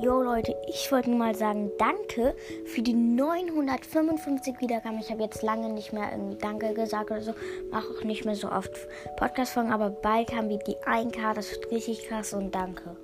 Jo Leute, ich wollte nur mal sagen, danke für die 955 Wiedergaben. Ich habe jetzt lange nicht mehr irgendwie Danke gesagt oder so. Mache auch nicht mehr so oft Podcast-Folgen, aber bald haben wir die 1K. Das wird richtig krass und danke.